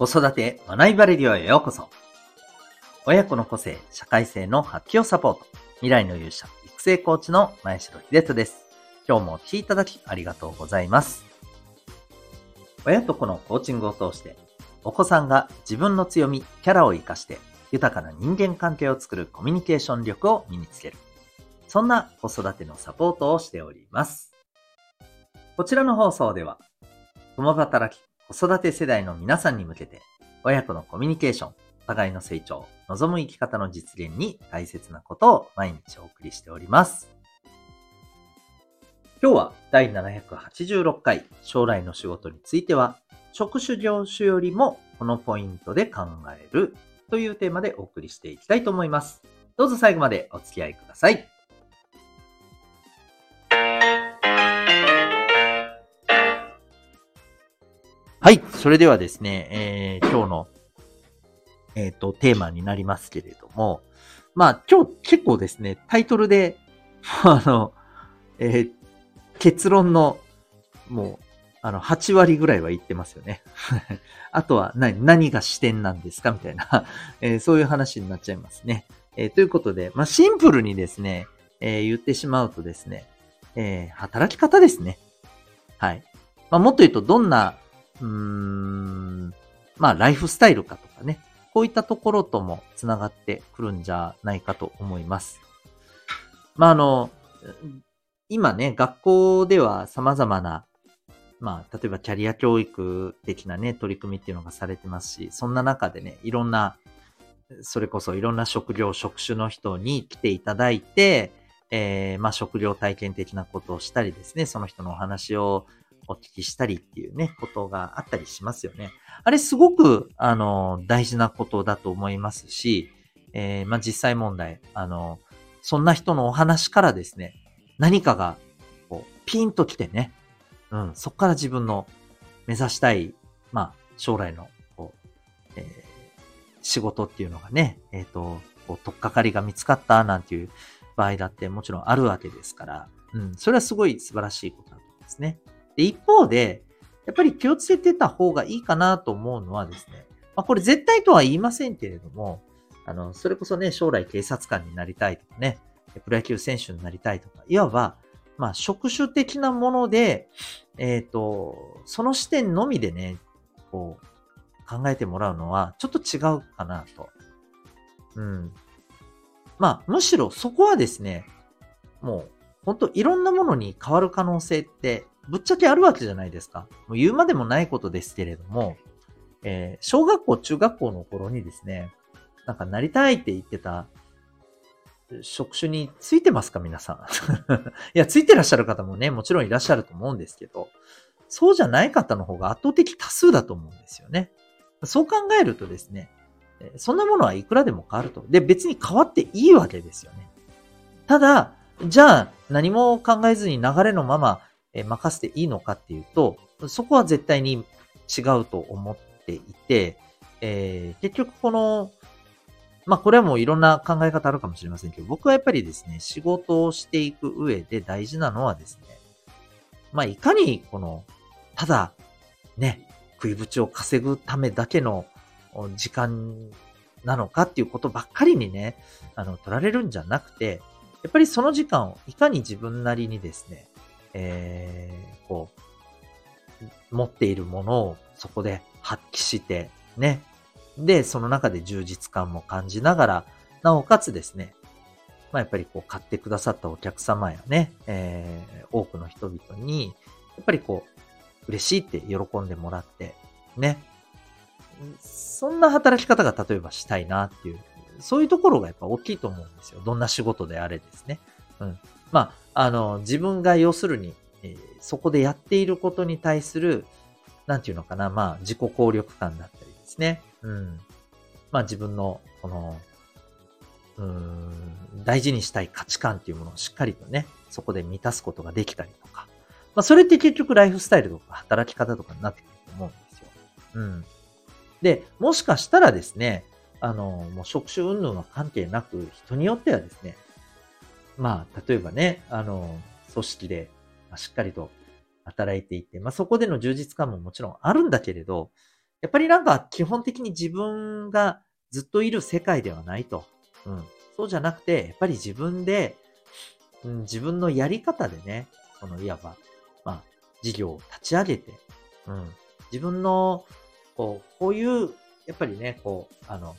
子育て学びバレディオへようこそ。親子の個性、社会性の発揮をサポート。未来の勇者、育成コーチの前城秀人です。今日もお聴きいただきありがとうございます。親と子のコーチングを通して、お子さんが自分の強み、キャラを活かして、豊かな人間関係を作るコミュニケーション力を身につける。そんな子育てのサポートをしております。こちらの放送では、共働き子育て世代の皆さんに向けて、親子のコミュニケーション、互いの成長、望む生き方の実現に大切なことを毎日お送りしております。今日は第786回将来の仕事については、職種業種よりもこのポイントで考えるというテーマでお送りしていきたいと思います。どうぞ最後までお付き合いください。はい。それではですね、えー、今日の、えっ、ー、と、テーマになりますけれども、まあ、今日結構ですね、タイトルで、あの、えー、結論の、もう、あの、8割ぐらいは言ってますよね。あとは何、何が視点なんですかみたいな、えー、そういう話になっちゃいますね。えー、ということで、まあ、シンプルにですね、え、言ってしまうとですね、え働き方ですね。はい。まあ、もっと言うと、どんなうーん、まあ、ライフスタイルかとかね、こういったところともつながってくるんじゃないかと思います。まあ、あの、今ね、学校では様々な、まあ、例えばキャリア教育的なね、取り組みっていうのがされてますし、そんな中でね、いろんな、それこそいろんな職業、職種の人に来ていただいて、えー、まあ、職業体験的なことをしたりですね、その人のお話をお聞きしたりっていうね、ことがあったりしますよね。あれすごく、あの、大事なことだと思いますし、えー、まあ、実際問題、あの、そんな人のお話からですね、何かが、こう、ピンと来てね、うん、そこから自分の目指したい、まあ、将来の、こう、えー、仕事っていうのがね、えっ、ー、と、こう、とっかかりが見つかったなんていう場合だってもちろんあるわけですから、うん、それはすごい素晴らしいことだと思いますね。で、一方で、やっぱり気をつけてた方がいいかなと思うのはですね、まあ、これ絶対とは言いませんけれども、あの、それこそね、将来警察官になりたいとかね、プロ野球選手になりたいとか、いわば、まあ、職種的なもので、えっ、ー、と、その視点のみでね、こう、考えてもらうのは、ちょっと違うかなと。うん。まあ、むしろそこはですね、もう、本当いろんなものに変わる可能性ってぶっちゃけあるわけじゃないですか。もう言うまでもないことですけれども、えー、小学校、中学校の頃にですね、なんかなりたいって言ってた職種についてますか皆さん。いや、ついてらっしゃる方もね、もちろんいらっしゃると思うんですけど、そうじゃない方の方が圧倒的多数だと思うんですよね。そう考えるとですね、そんなものはいくらでも変わると。で、別に変わっていいわけですよね。ただ、じゃあ何も考えずに流れのままえ任せていいのかっていうと、そこは絶対に違うと思っていて、えー、結局この、まあこれはもういろんな考え方あるかもしれませんけど、僕はやっぱりですね、仕事をしていく上で大事なのはですね、まあいかにこの、ただ、ね、食いぶちを稼ぐためだけの時間なのかっていうことばっかりにね、あの、取られるんじゃなくて、やっぱりその時間をいかに自分なりにですね、えー、こう、持っているものをそこで発揮して、ね。で、その中で充実感も感じながら、なおかつですね、まあ、やっぱりこう買ってくださったお客様やね、えー、多くの人々に、やっぱりこう、嬉しいって喜んでもらって、ね。そんな働き方が例えばしたいなっていう、そういうところがやっぱ大きいと思うんですよ。どんな仕事であれですね。うん。まあ、あの、自分が要するに、え、そこでやっていることに対する、なんていうのかな、まあ、自己効力感だったりですね。うん。まあ、自分の、この、うん、大事にしたい価値観っていうものをしっかりとね、そこで満たすことができたりとか。まあ、それって結局ライフスタイルとか働き方とかになってくると思うんですよ。うん。で、もしかしたらですね、あの、もう職種云々は関係なく、人によってはですね、まあ、例えばね、あの、組織でしっかりと働いていて、まあそこでの充実感ももちろんあるんだけれど、やっぱりなんか基本的に自分がずっといる世界ではないと。うん。そうじゃなくて、やっぱり自分で、うん、自分のやり方でね、そのいわば、まあ、事業を立ち上げて、うん。自分の、こう、こういう、やっぱりね、こう、あの、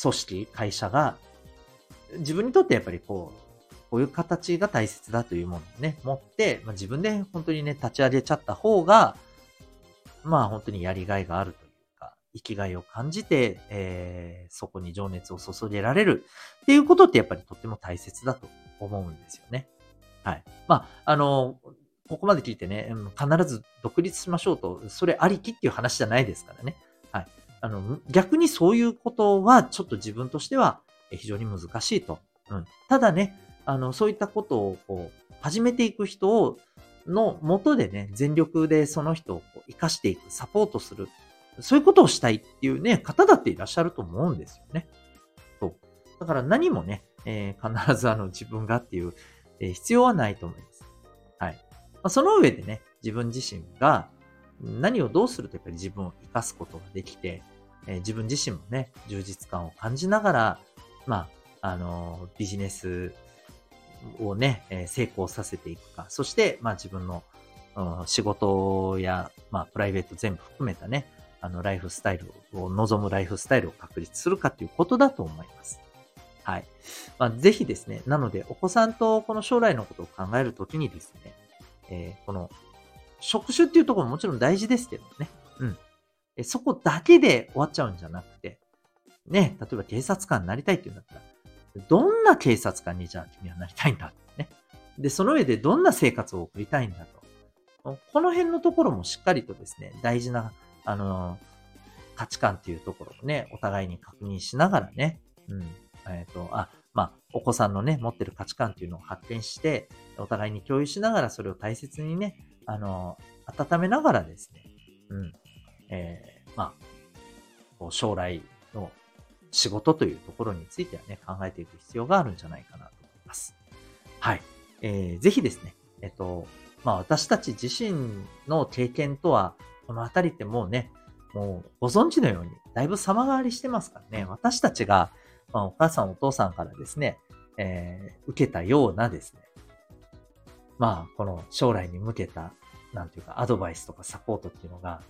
組織、会社が、自分にとってやっぱりこう、こういう形が大切だというものをね、持って、まあ、自分で本当にね、立ち上げちゃった方が、まあ本当にやりがいがあるというか、生きがいを感じて、えー、そこに情熱を注げられるっていうことってやっぱりとっても大切だと思うんですよね。はい。まあ、あの、ここまで聞いてね、必ず独立しましょうと、それありきっていう話じゃないですからね。はい。あの、逆にそういうことはちょっと自分としては非常に難しいと。うん。ただね、あの、そういったことをこう、始めていく人を、のもとでね、全力でその人をこう生かしていく、サポートする。そういうことをしたいっていうね、方だっていらっしゃると思うんですよね。そう。だから何もね、えー、必ずあの自分がっていう、えー、必要はないと思います。はい。まあ、その上でね、自分自身が何をどうするとやっぱり自分を生かすことができて、えー、自分自身もね、充実感を感じながら、まあ、あのビジネスをね、え成功させていくか。そして、まあ自分の、うん、仕事や、まあプライベート全部含めたね、あの、ライフスタイルを、望むライフスタイルを確立するかということだと思います。はい。まあ、ぜひですね、なので、お子さんとこの将来のことを考えるときにですね、えー、この、職種っていうところももちろん大事ですけどね。うん。そこだけで終わっちゃうんじゃなくて、ね、例えば警察官になりたいっていうんだったら、どんな警察官にじゃあ君はなりたいんだね。で、その上でどんな生活を送りたいんだと。この辺のところもしっかりとですね、大事な、あの、価値観っていうところをね、お互いに確認しながらね、うん。えっ、ー、と、あ、まあ、お子さんのね、持ってる価値観っていうのを発見して、お互いに共有しながらそれを大切にね、あの、温めながらですね、うん。えー、まあ、将来の仕事というところについてはね、考えていく必要があるんじゃないかなと思います。はい。えー、ぜひですね、えっと、まあ私たち自身の経験とは、このあたりってもうね、もうご存知のように、だいぶ様変わりしてますからね、私たちが、まあ、お母さんお父さんからですね、えー、受けたようなですね、まあ、この将来に向けた、なんていうか、アドバイスとかサポートっていうのが、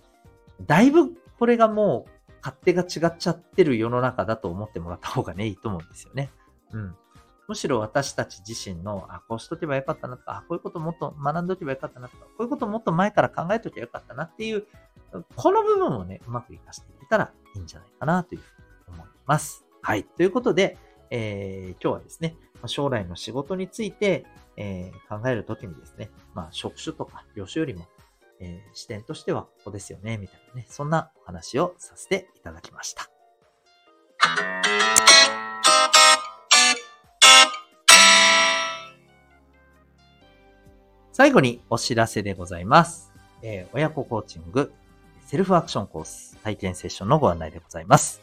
だいぶこれがもう勝手が違っちゃってる世の中だと思ってもらった方がね、いいと思うんですよね。うん。むしろ私たち自身の、あ、こうしとけばよかったなとか、あ、こういうこともっと学んどけばよかったなとか、こういうこともっと前から考えとけばよかったなっていう、この部分をね、うまく活かしていけたらいいんじゃないかなというふうに思います。はい。ということで、えー、今日はですね、将来の仕事について、えー、考えるときにですね、まあ、職種とか業種よりも、えー、視点としてはここですよね、みたいなね、そんなお話をさせていただきました。最後にお知らせでございます。えー、親子コーチング、セルフアクションコース体験セッションのご案内でございます。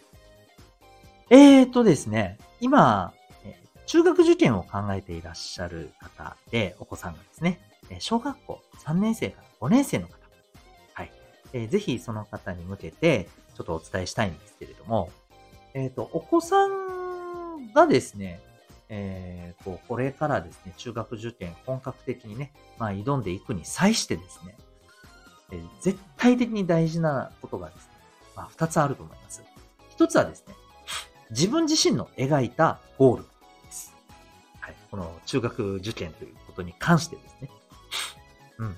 えーとですね、今、中学受験を考えていらっしゃる方で、お子さんがですね、小学校3年生から5年生の方。はい。えー、ぜひその方に向けて、ちょっとお伝えしたいんですけれども、えっ、ー、と、お子さんがですね、えー、こう、これからですね、中学受験本格的にね、まあ、挑んでいくに際してですね、えー、絶対的に大事なことがですね、まあ、二つあると思います。一つはですね、自分自身の描いたゴールです。はい。この中学受験ということに関してですね。うん。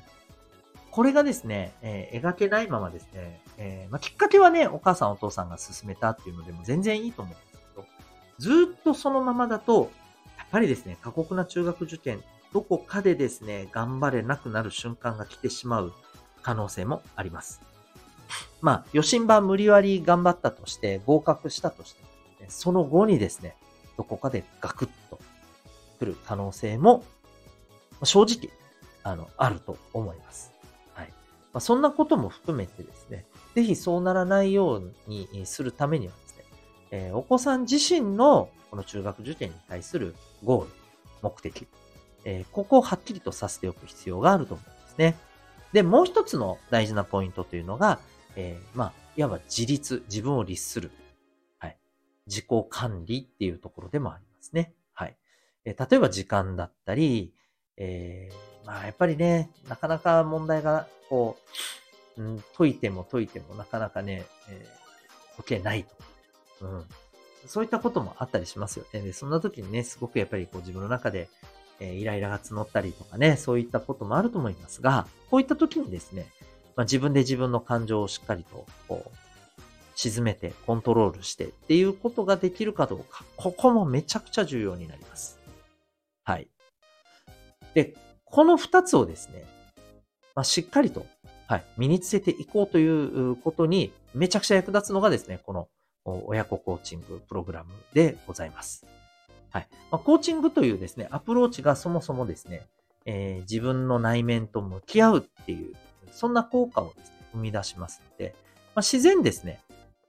これがですね、えー、描けないままですね、えー、まあ、きっかけはね、お母さんお父さんが勧めたっていうのでも全然いいと思うんですけど、ずっとそのままだと、やっぱりですね、過酷な中学受験、どこかでですね、頑張れなくなる瞬間が来てしまう可能性もあります。まあ、予診版無理割り頑張ったとして、合格したとして、その後にですね、どこかでガクッと来る可能性も、正直、あの、あると思います。はいまあ、そんなことも含めてですね、ぜひそうならないようにするためにはですね、えー、お子さん自身のこの中学受験に対するゴール、目的、えー、ここをはっきりとさせておく必要があると思うんですね。で、もう一つの大事なポイントというのが、えー、まあ、いわば自立、自分を律する。はい。自己管理っていうところでもありますね。はい。えー、例えば時間だったり、えー、まあ、やっぱりね、なかなか問題が、こう、うん、解いても解いてもなかなかね、えー、解けないと。うん。そういったこともあったりしますよね。で、そんな時にね、すごくやっぱりこう自分の中で、えー、イライラが募ったりとかね、そういったこともあると思いますが、こういった時にですね、まあ、自分で自分の感情をしっかりと、こう、沈めて、コントロールしてっていうことができるかどうか、ここもめちゃくちゃ重要になります。はい。で、この二つをですね、まあ、しっかりと、はい、身につけていこうということに、めちゃくちゃ役立つのがですね、この親子コーチングプログラムでございます。はい。まあ、コーチングというですね、アプローチがそもそもですね、えー、自分の内面と向き合うっていう、そんな効果をですね、生み出しますので、まあ、自然ですね、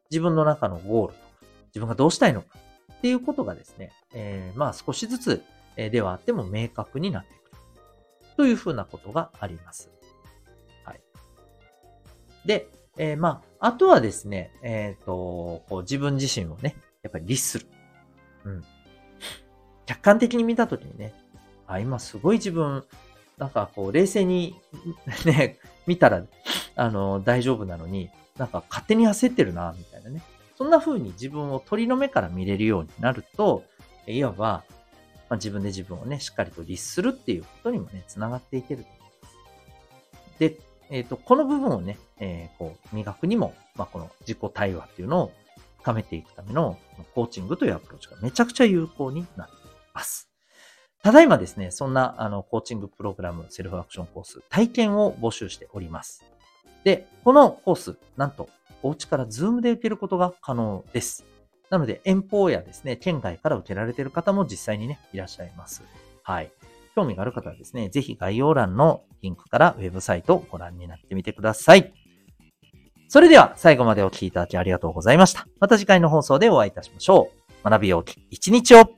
自分の中のゴールとか、自分がどうしたいのかっていうことがですね、えー、まあ少しずつではあっても明確になっていく。というふうなことがあります。はい。で、えー、まあ、あとはですね、えっ、ー、と、こう自分自身をね、やっぱり律する。うん。客観的に見たときにね、あ、今すごい自分、なんかこう、冷静にね、見たら、あの、大丈夫なのに、なんか勝手に焦ってるな、みたいなね。そんな風に自分を鳥の目から見れるようになると、いわば、まあ、自分で自分をね、しっかりと律するっていうことにもね、つながっていけると思います。で、えっ、ー、と、この部分をね、えー、こう、磨くにも、まあ、この自己対話っていうのを深めていくためのコーチングというアプローチがめちゃくちゃ有効になっています。ただいまですね、そんなあのコーチングプログラム、セルフアクションコース、体験を募集しております。で、このコース、なんと、お家から Zoom で受けることが可能です。なので、遠方やですね、県外から受けられている方も実際にね、いらっしゃいます。はい。興味がある方はですね、ぜひ概要欄のリンクからウェブサイトをご覧になってみてください。それでは最後までお聴きいただきありがとうございました。また次回の放送でお会いいたしましょう。学びようき一日を